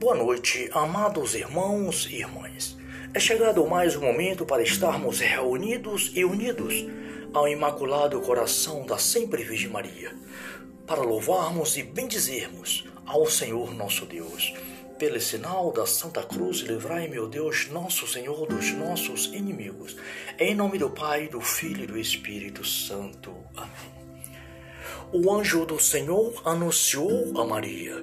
Boa noite, amados irmãos e irmãs. É chegado mais um momento para estarmos reunidos e unidos ao Imaculado Coração da Sempre Virgem Maria, para louvarmos e bendizermos ao Senhor nosso Deus. Pelo sinal da Santa Cruz, livrai, meu Deus, nosso Senhor, dos nossos inimigos. Em nome do Pai, do Filho e do Espírito Santo. Amém. O anjo do Senhor anunciou a Maria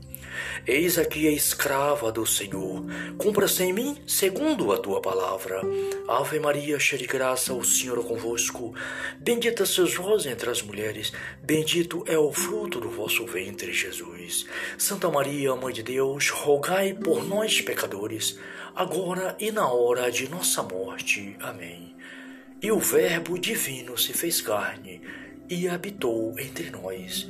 Eis aqui a escrava do Senhor. Cumpra-se em mim segundo a tua palavra. Ave Maria, cheia de graça, o Senhor é convosco. Bendita sois vós entre as mulheres, bendito é o fruto do vosso ventre, Jesus. Santa Maria, Mãe de Deus, rogai por nós, pecadores, agora e na hora de nossa morte. Amém. E o Verbo divino se fez carne e habitou entre nós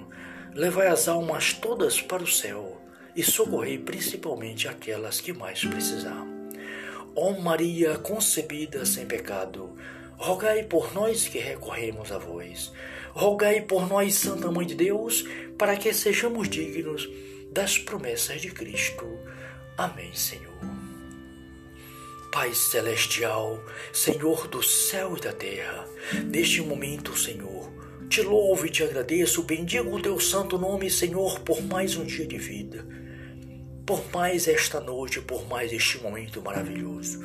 levai as almas todas para o céu e socorrei principalmente aquelas que mais precisar. Ó Maria concebida sem pecado, rogai por nós que recorremos a vós. Rogai por nós, Santa Mãe de Deus, para que sejamos dignos das promessas de Cristo. Amém, Senhor. Pai celestial, Senhor do céu e da terra, neste momento, Senhor, te louvo e te agradeço, bendigo o teu santo nome, Senhor, por mais um dia de vida, por mais esta noite, por mais este momento maravilhoso.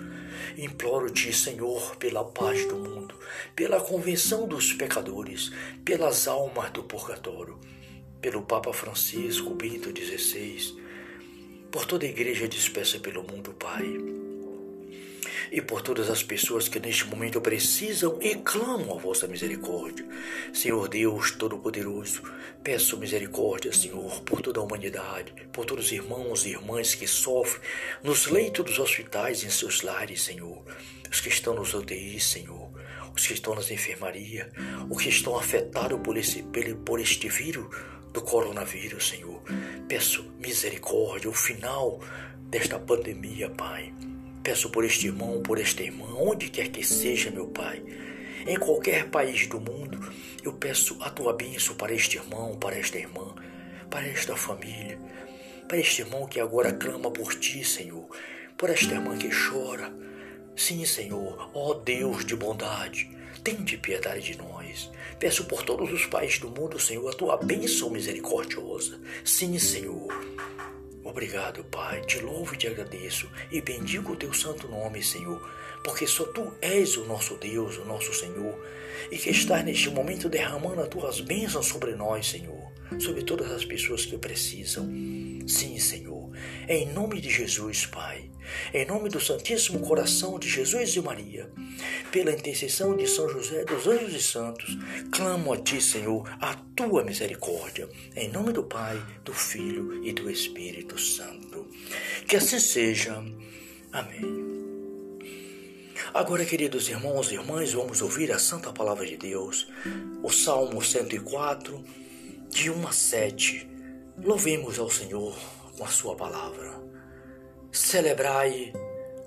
Imploro-te, Senhor, pela paz do mundo, pela convenção dos pecadores, pelas almas do purgatório, pelo Papa Francisco Bento XVI, por toda a igreja dispersa pelo mundo, Pai e por todas as pessoas que neste momento precisam e clamam a vossa misericórdia. Senhor Deus Todo-Poderoso, peço misericórdia, Senhor, por toda a humanidade, por todos os irmãos e irmãs que sofrem nos leitos dos hospitais e em seus lares, Senhor, os que estão nos UTIs, Senhor, os que estão nas enfermarias, os que estão afetados por, esse, por este vírus do coronavírus, Senhor. Peço misericórdia, o final desta pandemia, Pai. Peço por este irmão, por esta irmã, onde quer que seja, meu Pai. Em qualquer país do mundo, eu peço a tua bênção para este irmão, para esta irmã, para esta família, para este irmão que agora clama por ti, Senhor, por esta irmã que chora. Sim, Senhor, ó Deus de bondade, tende piedade de nós. Peço por todos os países do mundo, Senhor, a tua bênção misericordiosa. Sim, Senhor. Obrigado, Pai. Te louvo e te agradeço e bendigo o teu santo nome, Senhor, porque só tu és o nosso Deus, o nosso Senhor, e que estás neste momento derramando as tuas bênçãos sobre nós, Senhor, sobre todas as pessoas que precisam. Sim, Senhor, em nome de Jesus, Pai, em nome do Santíssimo Coração de Jesus e Maria, pela intercessão de São José dos Anjos e Santos, clamo a Ti, Senhor, a Tua misericórdia, em nome do Pai, do Filho e do Espírito Santo. Que assim seja. Amém. Agora, queridos irmãos e irmãs, vamos ouvir a Santa Palavra de Deus, o Salmo 104, de 1 a 7. Louvemos ao Senhor com a Sua palavra. Celebrai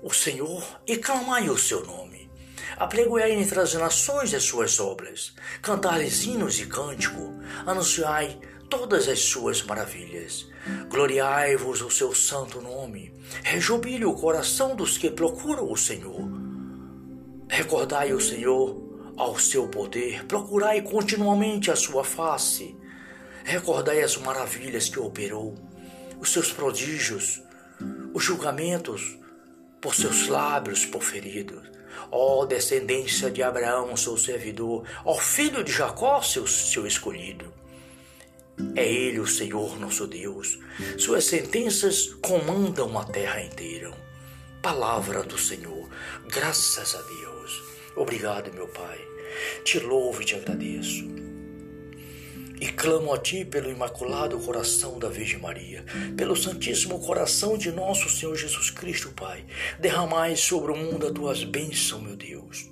o Senhor e clamai o seu nome. Apregoai entre as nações as suas obras, cantai-lhes hinos e cântico, anunciai todas as suas maravilhas. Gloriai-vos o seu santo nome, rejubile o coração dos que procuram o Senhor. Recordai o Senhor ao seu poder, procurai continuamente a sua face. Recordai as maravilhas que operou, os seus prodígios, os julgamentos por seus lábios proferidos. Ó descendência de Abraão, seu servidor, ó filho de Jacó, seu, seu escolhido. É Ele o Senhor nosso Deus. Suas sentenças comandam a terra inteira. Palavra do Senhor. Graças a Deus. Obrigado, meu Pai. Te louvo e te agradeço. Clamo a Ti pelo Imaculado Coração da Virgem Maria, pelo Santíssimo Coração de nosso Senhor Jesus Cristo, Pai. Derramai sobre o mundo as Tuas bênçãos, meu Deus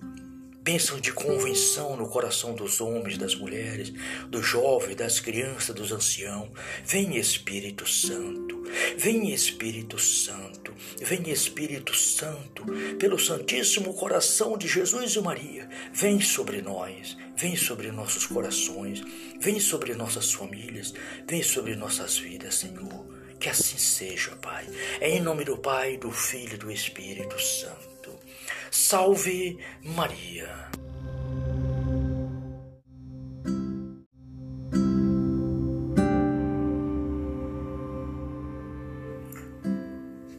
bênção de convenção no coração dos homens, das mulheres, dos jovens, das crianças, dos anciãos. Vem Espírito Santo, vem Espírito Santo, vem Espírito Santo, pelo Santíssimo Coração de Jesus e Maria, vem sobre nós, vem sobre nossos corações, vem sobre nossas famílias, vem sobre nossas vidas, Senhor. Que assim seja, Pai. É em nome do Pai, do Filho e do Espírito Santo. Salve Maria!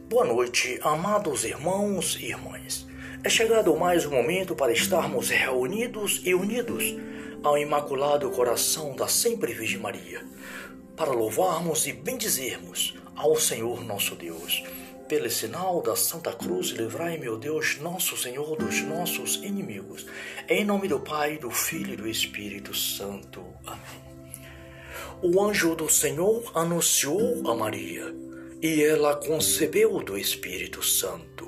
Boa noite, amados irmãos e irmãs. É chegado mais um momento para estarmos reunidos e unidos ao Imaculado Coração da Sempre Virgem Maria, para louvarmos e bendizermos ao Senhor nosso Deus pelo sinal da Santa Cruz, livrai, meu Deus, nosso Senhor, dos nossos inimigos. Em nome do Pai, do Filho e do Espírito Santo. Amém. O anjo do Senhor anunciou a Maria, e ela concebeu do Espírito Santo.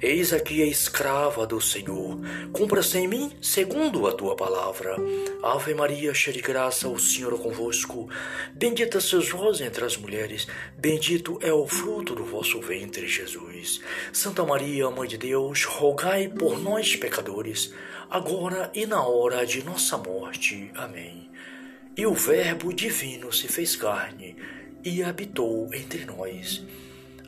Eis aqui a escrava do Senhor, cumpra-se em mim segundo a tua palavra. Ave Maria, cheia de graça, o Senhor é convosco. Bendita sois vós entre as mulheres, bendito é o fruto do vosso ventre, Jesus. Santa Maria, Mãe de Deus, rogai por nós, pecadores, agora e na hora de nossa morte. Amém. E o Verbo divino se fez carne e habitou entre nós.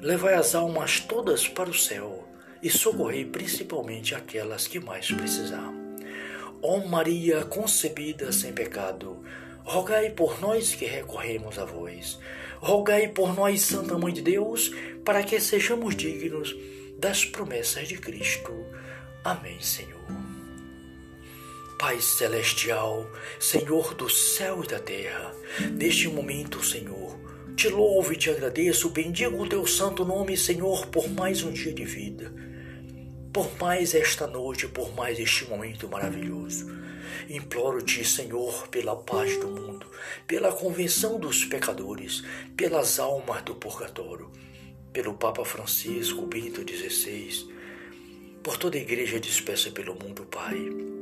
levai as almas todas para o céu e socorrei principalmente aquelas que mais precisar. Ó Maria concebida sem pecado, rogai por nós que recorremos a vós. Rogai por nós, Santa Mãe de Deus, para que sejamos dignos das promessas de Cristo. Amém, Senhor. Pai celestial, Senhor do céu e da terra, neste momento, Senhor, te louvo e te agradeço, bendigo o teu santo nome, Senhor, por mais um dia de vida, por mais esta noite, por mais este momento maravilhoso. Imploro-te, Senhor, pela paz do mundo, pela convenção dos pecadores, pelas almas do purgatório, pelo Papa Francisco Bento XVI, por toda a igreja dispersa pelo mundo, Pai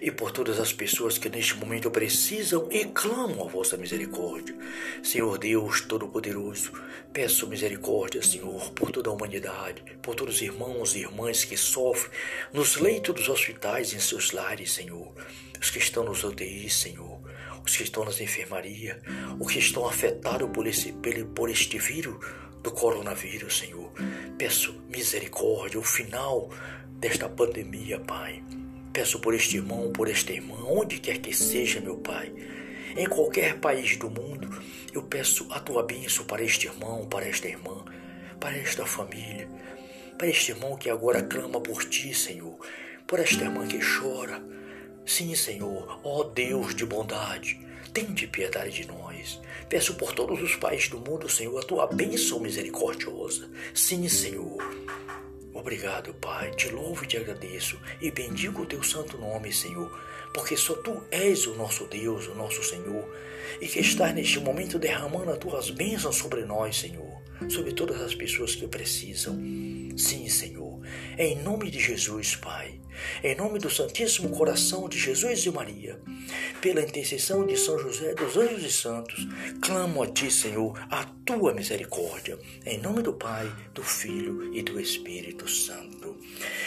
e por todas as pessoas que neste momento precisam e clamam a vossa misericórdia. Senhor Deus Todo-Poderoso, peço misericórdia, Senhor, por toda a humanidade, por todos os irmãos e irmãs que sofrem nos leitos dos hospitais e em seus lares, Senhor, os que estão nos UTIs, Senhor, os que estão nas enfermarias, os que estão afetados por, esse, por este vírus do coronavírus, Senhor. Peço misericórdia, o final desta pandemia, Pai. Peço por este irmão, por esta irmã, onde quer que seja, meu Pai. Em qualquer país do mundo, eu peço a tua bênção para este irmão, para esta irmã, para esta família, para este irmão que agora clama por ti, Senhor, por esta irmã que chora. Sim, Senhor, ó Deus de bondade, tende piedade de nós. Peço por todos os países do mundo, Senhor, a tua bênção misericordiosa. Sim, Senhor. Obrigado, Pai, te louvo e te agradeço e bendigo o teu santo nome, Senhor, porque só tu és o nosso Deus, o nosso Senhor, e que estás neste momento derramando as tuas bênçãos sobre nós, Senhor, sobre todas as pessoas que precisam. Sim, Senhor. Em nome de Jesus, Pai. Em nome do Santíssimo Coração de Jesus e Maria, pela intercessão de São José dos Anjos e Santos, clamo a Ti, Senhor, a Tua misericórdia. Em nome do Pai, do Filho e do Espírito Santo.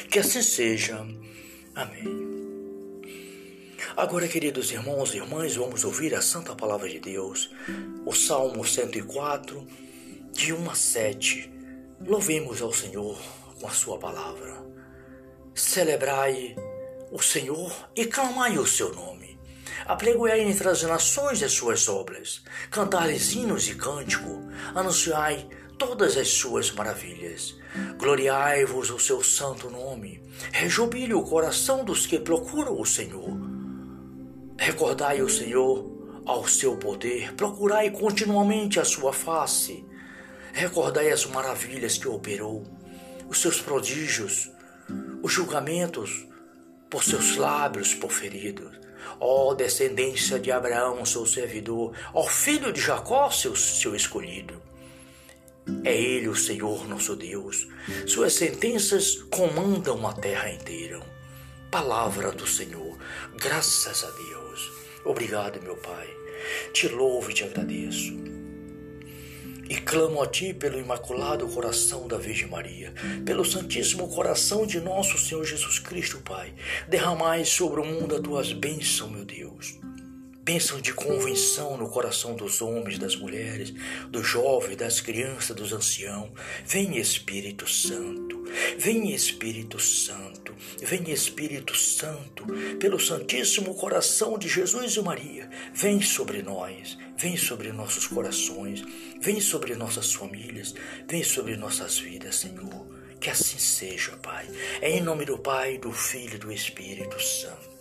Que assim seja. Amém. Agora, queridos irmãos e irmãs, vamos ouvir a Santa Palavra de Deus, o Salmo 104, de 1 a 7. Louvemos ao Senhor com a Sua palavra. Celebrai o Senhor e clamai o seu nome. Apregoai entre as nações as suas obras, cantai-lhes hinos e cântico, anunciai todas as suas maravilhas. Gloriai-vos o seu santo nome. Rejubile o coração dos que procuram o Senhor. Recordai o Senhor ao seu poder, procurai continuamente a sua face. Recordai as maravilhas que operou, os seus prodígios, os julgamentos por seus lábios proferidos. Ó descendência de Abraão, seu servidor, ó filho de Jacó, seu, seu escolhido. É Ele o Senhor nosso Deus. Suas sentenças comandam a terra inteira. Palavra do Senhor. Graças a Deus. Obrigado, meu Pai. Te louvo e te agradeço. Clamo a Ti pelo Imaculado Coração da Virgem Maria, pelo Santíssimo Coração de nosso Senhor Jesus Cristo, Pai. Derramai sobre o mundo as Tuas bênçãos, meu Deus. Bênção de convenção no coração dos homens, das mulheres, dos jovens, das crianças, dos anciãos. Vem Espírito Santo, vem Espírito Santo, vem Espírito Santo, pelo Santíssimo Coração de Jesus e Maria. Vem sobre nós, vem sobre nossos corações, vem sobre nossas famílias, vem sobre nossas vidas, Senhor. Que assim seja, Pai. É em nome do Pai, do Filho e do Espírito Santo.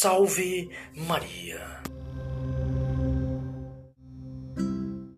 Salve Maria!